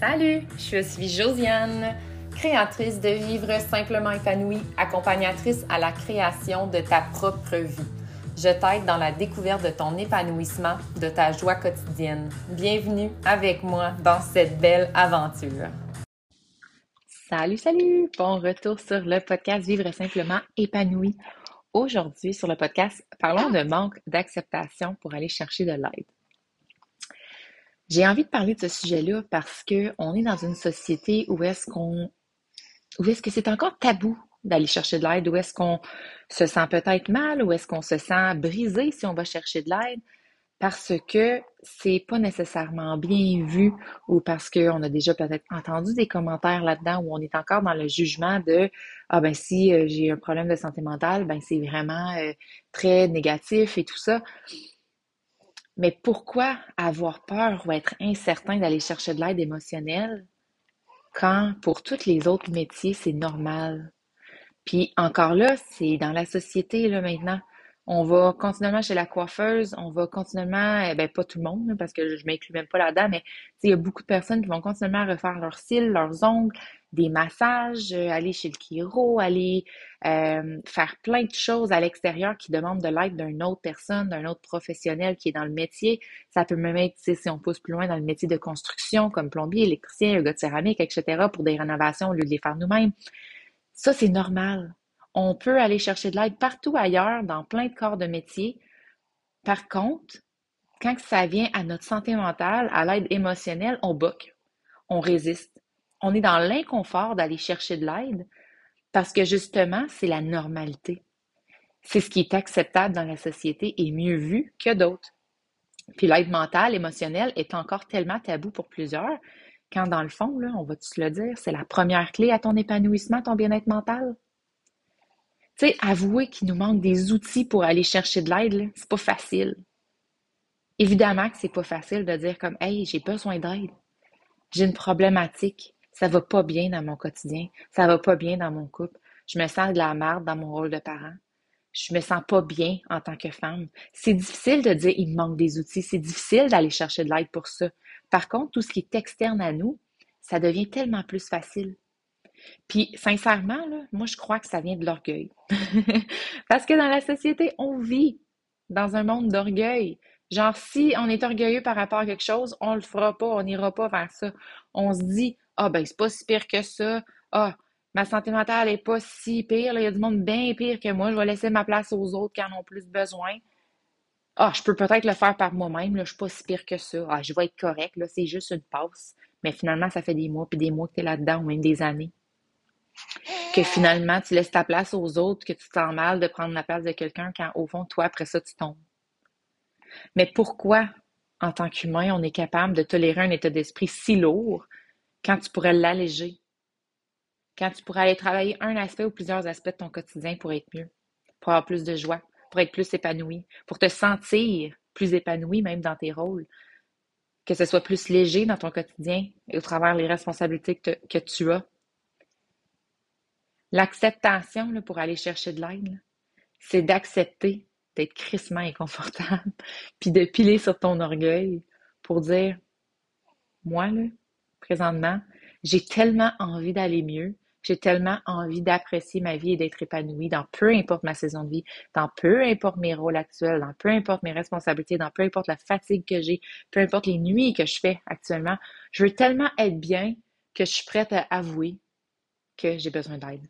Salut, je suis Josiane, créatrice de Vivre simplement épanouie, accompagnatrice à la création de ta propre vie. Je t'aide dans la découverte de ton épanouissement, de ta joie quotidienne. Bienvenue avec moi dans cette belle aventure. Salut, salut! Bon retour sur le podcast Vivre simplement épanoui. Aujourd'hui, sur le podcast, parlons de manque d'acceptation pour aller chercher de l'aide. J'ai envie de parler de ce sujet-là parce qu'on est dans une société où est-ce qu'on où est-ce que c'est encore tabou d'aller chercher de l'aide, où est-ce qu'on se sent peut-être mal, où est-ce qu'on se sent brisé si on va chercher de l'aide, parce que c'est pas nécessairement bien vu ou parce qu'on a déjà peut-être entendu des commentaires là-dedans où on est encore dans le jugement de ah ben si euh, j'ai un problème de santé mentale, ben c'est vraiment euh, très négatif et tout ça. Mais pourquoi avoir peur ou être incertain d'aller chercher de l'aide émotionnelle quand pour tous les autres métiers, c'est normal? Puis encore là, c'est dans la société là maintenant. On va continuellement chez la coiffeuse, on va continuellement, eh ben pas tout le monde, parce que je m'inclus même pas là-dedans, mais il y a beaucoup de personnes qui vont continuellement refaire leurs cils, leurs ongles, des massages, euh, aller chez le chiro, aller euh, faire plein de choses à l'extérieur qui demandent de l'aide d'une autre personne, d'un autre professionnel qui est dans le métier. Ça peut même être, si on pousse plus loin dans le métier de construction, comme plombier, électricien, gars de céramique, etc., pour des rénovations au lieu de les faire nous-mêmes. Ça, c'est normal. On peut aller chercher de l'aide partout ailleurs, dans plein de corps de métier. Par contre, quand ça vient à notre santé mentale, à l'aide émotionnelle, on boque, on résiste. On est dans l'inconfort d'aller chercher de l'aide parce que justement, c'est la normalité. C'est ce qui est acceptable dans la société et mieux vu que d'autres. Puis l'aide mentale, émotionnelle est encore tellement tabou pour plusieurs, quand dans le fond, on va tous le dire, c'est la première clé à ton épanouissement, ton bien-être mental? Tu sais, avouer qu'il nous manque des outils pour aller chercher de l'aide, c'est pas facile. Évidemment que c'est pas facile de dire comme Hey, j'ai besoin d'aide. J'ai une problématique. Ça va pas bien dans mon quotidien. Ça va pas bien dans mon couple. Je me sens de la merde dans mon rôle de parent. Je me sens pas bien en tant que femme. C'est difficile de dire il me manque des outils. C'est difficile d'aller chercher de l'aide pour ça. Par contre, tout ce qui est externe à nous, ça devient tellement plus facile. Puis, sincèrement, moi, je crois que ça vient de l'orgueil. Parce que dans la société, on vit dans un monde d'orgueil. Genre, si on est orgueilleux par rapport à quelque chose, on le fera pas, on n'ira pas vers ça. On se dit, ah, ben, c'est pas si pire que ça. Ah, ma santé mentale est pas si pire. Il y a du monde bien pire que moi. Je vais laisser ma place aux autres qui en ont plus besoin. Ah, je peux peut-être le faire par moi-même. Je suis pas si pire que ça. Ah, je vais être correct. C'est juste une passe. Mais finalement, ça fait des mois puis des mois que tu es là-dedans, ou même des années que finalement tu laisses ta place aux autres, que tu te sens mal de prendre la place de quelqu'un quand au fond, toi, après ça, tu tombes. Mais pourquoi, en tant qu'humain, on est capable de tolérer un état d'esprit si lourd quand tu pourrais l'alléger? Quand tu pourrais aller travailler un aspect ou plusieurs aspects de ton quotidien pour être mieux, pour avoir plus de joie, pour être plus épanoui, pour te sentir plus épanoui même dans tes rôles, que ce soit plus léger dans ton quotidien et au travers les responsabilités que tu as? L'acceptation pour aller chercher de l'aide, c'est d'accepter d'être crissement inconfortable, puis de piler sur ton orgueil pour dire Moi, là, présentement, j'ai tellement envie d'aller mieux, j'ai tellement envie d'apprécier ma vie et d'être épanouie dans peu importe ma saison de vie, dans peu importe mes rôles actuels, dans peu importe mes responsabilités, dans peu importe la fatigue que j'ai, peu importe les nuits que je fais actuellement. Je veux tellement être bien que je suis prête à avouer que j'ai besoin d'aide.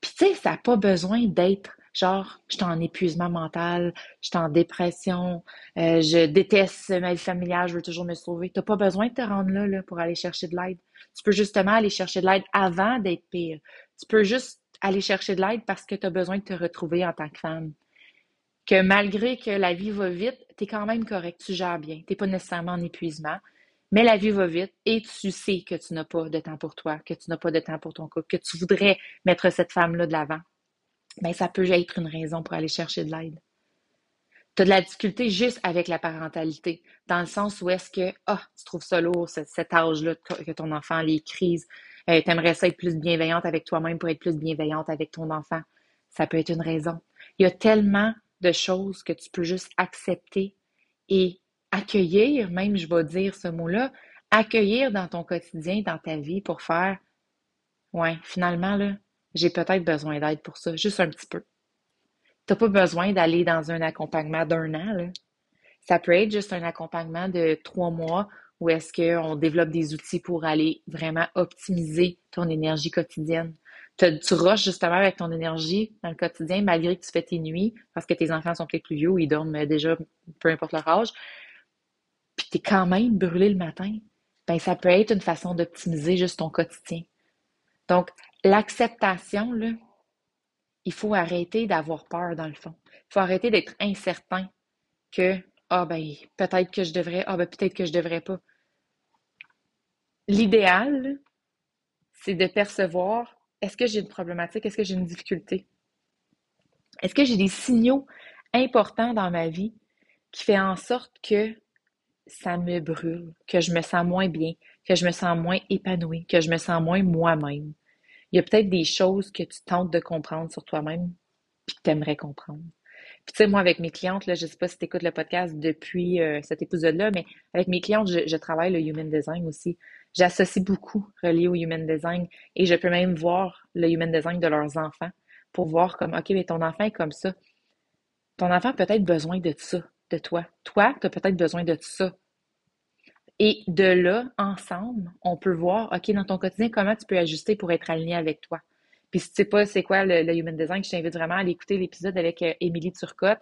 Puis tu sais, ça n'a pas besoin d'être genre, je suis en épuisement mental, je suis en dépression, euh, je déteste ma vie familiale, je veux toujours me sauver. Tu n'as pas besoin de te rendre là, là pour aller chercher de l'aide. Tu peux justement aller chercher de l'aide avant d'être pire. Tu peux juste aller chercher de l'aide parce que tu as besoin de te retrouver en tant que femme. Que malgré que la vie va vite, tu es quand même correct, tu gères bien. Tu n'es pas nécessairement en épuisement. Mais la vie va vite et tu sais que tu n'as pas de temps pour toi, que tu n'as pas de temps pour ton couple, que tu voudrais mettre cette femme-là de l'avant. Mais ben, ça peut être une raison pour aller chercher de l'aide. Tu as de la difficulté juste avec la parentalité, dans le sens où est-ce que, ah, tu trouves ça lourd, cet âge-là, que ton enfant, les crises, euh, tu aimerais ça être plus bienveillante avec toi-même pour être plus bienveillante avec ton enfant. Ça peut être une raison. Il y a tellement de choses que tu peux juste accepter et accueillir, même je vais dire ce mot-là, accueillir dans ton quotidien, dans ta vie pour faire Ouais, finalement, là, j'ai peut-être besoin d'aide pour ça, juste un petit peu. Tu n'as pas besoin d'aller dans un accompagnement d'un an, là. Ça peut être juste un accompagnement de trois mois où est-ce qu'on développe des outils pour aller vraiment optimiser ton énergie quotidienne. tu rushes justement avec ton énergie dans le quotidien malgré que tu fais tes nuits parce que tes enfants sont peut-être plus vieux ils dorment déjà peu importe leur âge. Puis tu es quand même brûlé le matin. Ben, ça peut être une façon d'optimiser juste ton quotidien. Donc, l'acceptation, là, il faut arrêter d'avoir peur dans le fond. Il faut arrêter d'être incertain que ah ben peut-être que je devrais, ah ben peut-être que je devrais pas. L'idéal, c'est de percevoir est-ce que j'ai une problématique, est-ce que j'ai une difficulté? Est-ce que j'ai des signaux importants dans ma vie qui font en sorte que ça me brûle, que je me sens moins bien, que je me sens moins épanouie, que je me sens moins moi-même? Il y a peut-être des choses que tu tentes de comprendre sur toi-même, puis que tu aimerais comprendre. Puis tu sais, moi, avec mes clientes, je sais pas si tu écoutes le podcast depuis euh, cet épisode-là, mais avec mes clientes, je, travaille le human design aussi. J'associe beaucoup relié au human design et je peux même voir le human design de leurs enfants pour voir comme, OK, mais ton enfant est comme ça. Ton enfant a peut-être besoin de ça, de toi. Toi, tu as peut-être besoin de ça. Et de là, ensemble, on peut voir, OK, dans ton quotidien, comment tu peux ajuster pour être aligné avec toi. Puis si tu sais pas c'est quoi le, Human Design, je t'invite vraiment à aller écouter l'épisode avec euh, Émilie Turcotte.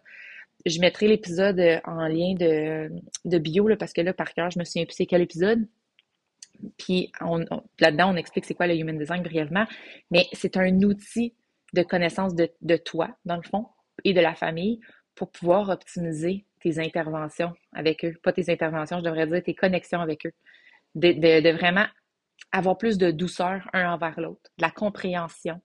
Je mettrai l'épisode euh, en lien de, de bio, là, parce que là, par cœur, je me souviens plus c'est quel épisode. Puis là-dedans, on explique c'est quoi le Human Design brièvement. Mais c'est un outil de connaissance de, de toi, dans le fond, et de la famille pour pouvoir optimiser tes interventions avec eux. Pas tes interventions, je devrais dire tes connexions avec eux. de, de vraiment avoir plus de douceur un envers l'autre, de la compréhension.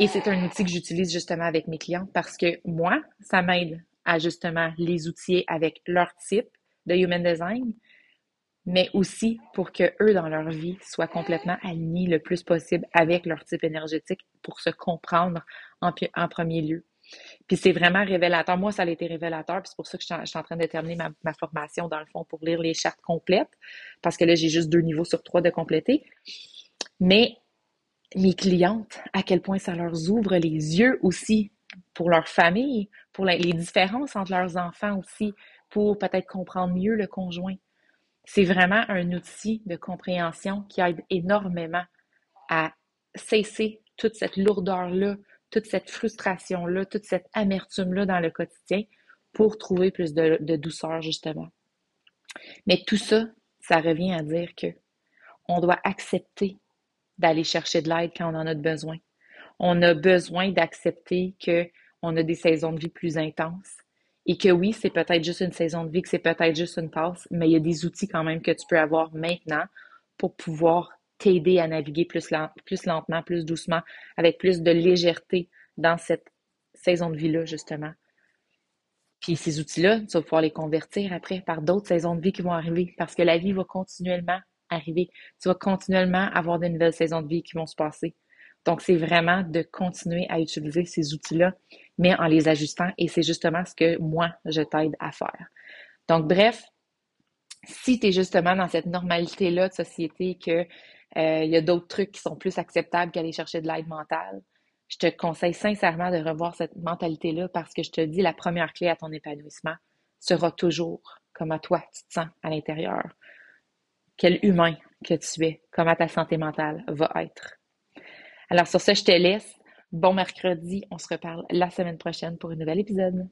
Et c'est un outil que j'utilise justement avec mes clients parce que moi, ça m'aide à justement les outiller avec leur type de human design, mais aussi pour que eux, dans leur vie, soient complètement alignés le plus possible avec leur type énergétique pour se comprendre en, en premier lieu. Puis c'est vraiment révélateur. Moi, ça a été révélateur. Puis c'est pour ça que je suis, en, train de terminer ma, formation, dans le fond, pour lire les chartes complètes. Parce que là, j'ai juste deux niveaux sur trois de compléter. Mais mes clientes, à quel point ça leur ouvre les yeux aussi pour leur famille, pour les différences entre leurs enfants aussi, pour peut-être comprendre mieux le conjoint. C'est vraiment un outil de compréhension qui aide énormément à cesser toute cette lourdeur-là toute cette frustration-là, toute cette amertume-là dans le quotidien pour trouver plus de, douceur, justement. Mais tout ça, ça revient à dire que on doit accepter d'aller chercher de l'aide quand on en a besoin. On a besoin d'accepter qu'on a des saisons de vie plus intenses et que oui, c'est peut-être juste une saison de vie, que c'est peut-être juste une passe, mais il y a des outils quand même que tu peux avoir maintenant pour pouvoir t'aider à naviguer plus, lentement, plus doucement, avec plus de légèreté dans cette saison de vie-là, justement. Puis ces outils-là, tu vas pouvoir les convertir après par d'autres saisons de vie qui vont arriver parce que la vie va continuellement arriver. Tu vas continuellement avoir de nouvelles saisons de vie qui vont se passer. Donc, c'est vraiment de continuer à utiliser ces outils-là, mais en les ajustant et c'est justement ce que moi, je t'aide à faire. Donc, bref, si tu es justement dans cette normalité-là de société que euh, il y a d'autres trucs qui sont plus acceptables qu'aller chercher de l'aide mentale. Je te conseille sincèrement de revoir cette mentalité-là parce que je te dis, la première clé à ton épanouissement sera toujours comment toi tu te sens à l'intérieur. Quel humain que tu es, comment ta santé mentale va être. Alors sur ce, je te laisse. Bon mercredi, on se reparle la semaine prochaine pour un nouvel épisode.